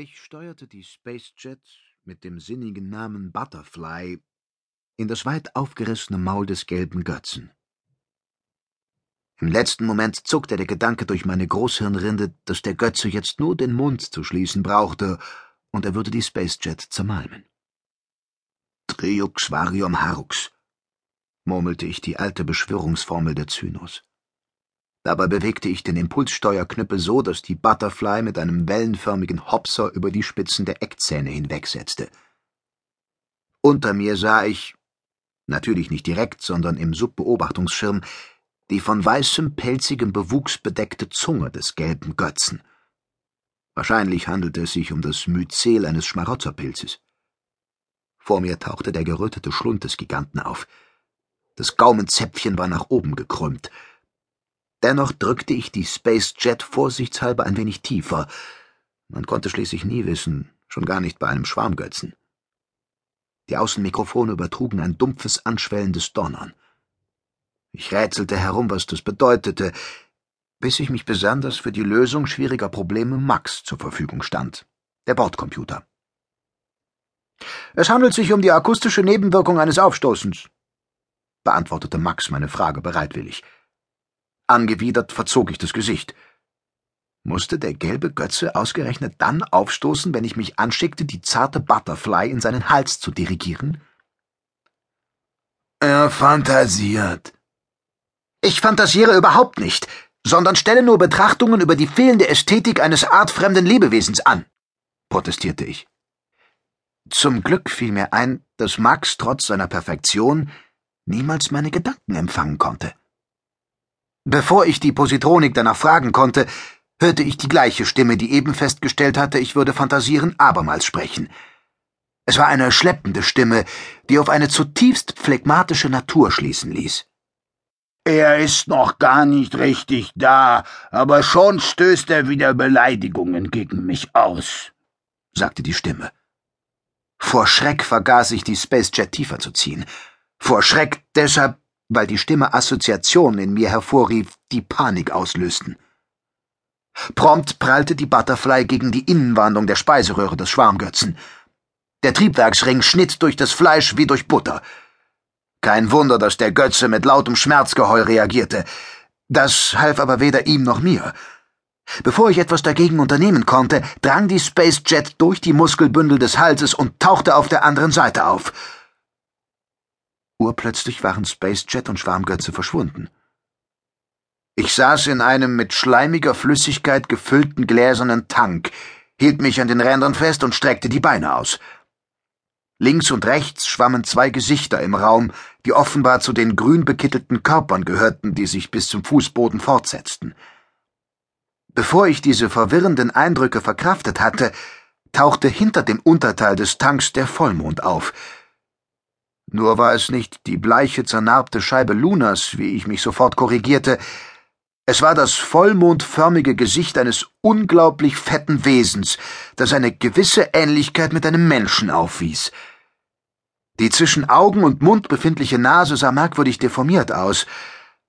Ich steuerte die Spacejet mit dem sinnigen Namen Butterfly in das weit aufgerissene Maul des gelben Götzen. Im letzten Moment zuckte der Gedanke durch meine Großhirnrinde, dass der Götze jetzt nur den Mund zu schließen brauchte, und er würde die Spacejet zermalmen. Triux varium harux, murmelte ich die alte Beschwörungsformel der Zynos. Dabei bewegte ich den Impulssteuerknüppel so, dass die Butterfly mit einem wellenförmigen Hopser über die Spitzen der Eckzähne hinwegsetzte. Unter mir sah ich, natürlich nicht direkt, sondern im Subbeobachtungsschirm, die von weißem, pelzigem Bewuchs bedeckte Zunge des gelben Götzen. Wahrscheinlich handelte es sich um das Myzel eines Schmarotzerpilzes. Vor mir tauchte der gerötete Schlund des Giganten auf. Das Gaumenzäpfchen war nach oben gekrümmt. Dennoch drückte ich die Space Jet vorsichtshalber ein wenig tiefer. Man konnte schließlich nie wissen, schon gar nicht bei einem Schwarmgötzen. Die Außenmikrofone übertrugen ein dumpfes, anschwellendes Donnern. Ich rätselte herum, was das bedeutete, bis ich mich besann, dass für die Lösung schwieriger Probleme Max zur Verfügung stand, der Bordcomputer. Es handelt sich um die akustische Nebenwirkung eines Aufstoßens, beantwortete Max meine Frage bereitwillig. Angewidert verzog ich das Gesicht. Musste der gelbe Götze ausgerechnet dann aufstoßen, wenn ich mich anschickte, die zarte Butterfly in seinen Hals zu dirigieren? Er fantasiert. Ich fantasiere überhaupt nicht, sondern stelle nur Betrachtungen über die fehlende Ästhetik eines artfremden Lebewesens an, protestierte ich. Zum Glück fiel mir ein, dass Max trotz seiner Perfektion niemals meine Gedanken empfangen konnte. Bevor ich die Positronik danach fragen konnte, hörte ich die gleiche Stimme, die eben festgestellt hatte, ich würde fantasieren, abermals sprechen. Es war eine schleppende Stimme, die auf eine zutiefst phlegmatische Natur schließen ließ. Er ist noch gar nicht richtig da, aber schon stößt er wieder Beleidigungen gegen mich aus, sagte die Stimme. Vor Schreck vergaß ich, die Spacejet tiefer zu ziehen. Vor Schreck deshalb, weil die Stimme Assoziationen in mir hervorrief, die Panik auslösten. Prompt prallte die Butterfly gegen die Innenwandung der Speiseröhre des Schwarmgötzen. Der Triebwerksring schnitt durch das Fleisch wie durch Butter. Kein Wunder, dass der Götze mit lautem Schmerzgeheul reagierte. Das half aber weder ihm noch mir. Bevor ich etwas dagegen unternehmen konnte, drang die Space Jet durch die Muskelbündel des Halses und tauchte auf der anderen Seite auf. Urplötzlich waren Spacejet und Schwarmgötze verschwunden. Ich saß in einem mit schleimiger Flüssigkeit gefüllten gläsernen Tank, hielt mich an den Rändern fest und streckte die Beine aus. Links und rechts schwammen zwei Gesichter im Raum, die offenbar zu den grün bekittelten Körpern gehörten, die sich bis zum Fußboden fortsetzten. Bevor ich diese verwirrenden Eindrücke verkraftet hatte, tauchte hinter dem Unterteil des Tanks der Vollmond auf, nur war es nicht die bleiche, zernarbte Scheibe Lunas, wie ich mich sofort korrigierte, es war das vollmondförmige Gesicht eines unglaublich fetten Wesens, das eine gewisse Ähnlichkeit mit einem Menschen aufwies. Die zwischen Augen und Mund befindliche Nase sah merkwürdig deformiert aus.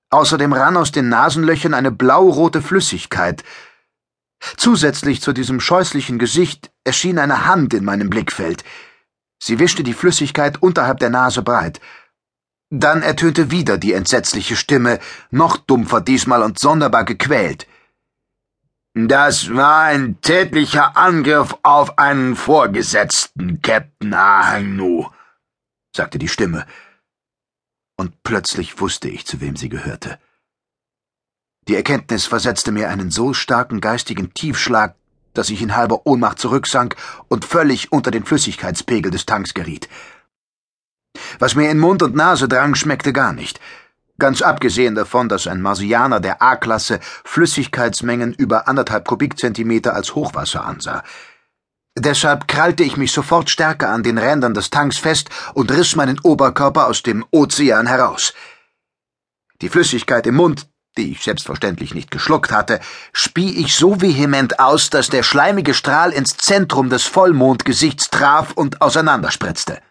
Außerdem rann aus den Nasenlöchern eine blaurote Flüssigkeit. Zusätzlich zu diesem scheußlichen Gesicht erschien eine Hand in meinem Blickfeld — Sie wischte die Flüssigkeit unterhalb der Nase breit. Dann ertönte wieder die entsetzliche Stimme, noch dumpfer diesmal und sonderbar gequält. Das war ein tätlicher Angriff auf einen Vorgesetzten, Captain Ahanu, sagte die Stimme. Und plötzlich wusste ich, zu wem sie gehörte. Die Erkenntnis versetzte mir einen so starken geistigen Tiefschlag, dass ich in halber Ohnmacht zurücksank und völlig unter den Flüssigkeitspegel des Tanks geriet. Was mir in Mund und Nase drang, schmeckte gar nicht. Ganz abgesehen davon, dass ein Marsianer der A-Klasse Flüssigkeitsmengen über anderthalb Kubikzentimeter als Hochwasser ansah. Deshalb krallte ich mich sofort stärker an den Rändern des Tanks fest und riss meinen Oberkörper aus dem Ozean heraus. Die Flüssigkeit im Mund die ich selbstverständlich nicht geschluckt hatte, spie ich so vehement aus, dass der schleimige Strahl ins Zentrum des Vollmondgesichts traf und auseinanderspritzte.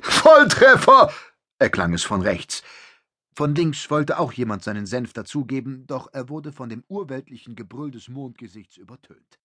Volltreffer! erklang es von rechts. Von links wollte auch jemand seinen Senf dazugeben, doch er wurde von dem urweltlichen Gebrüll des Mondgesichts übertönt.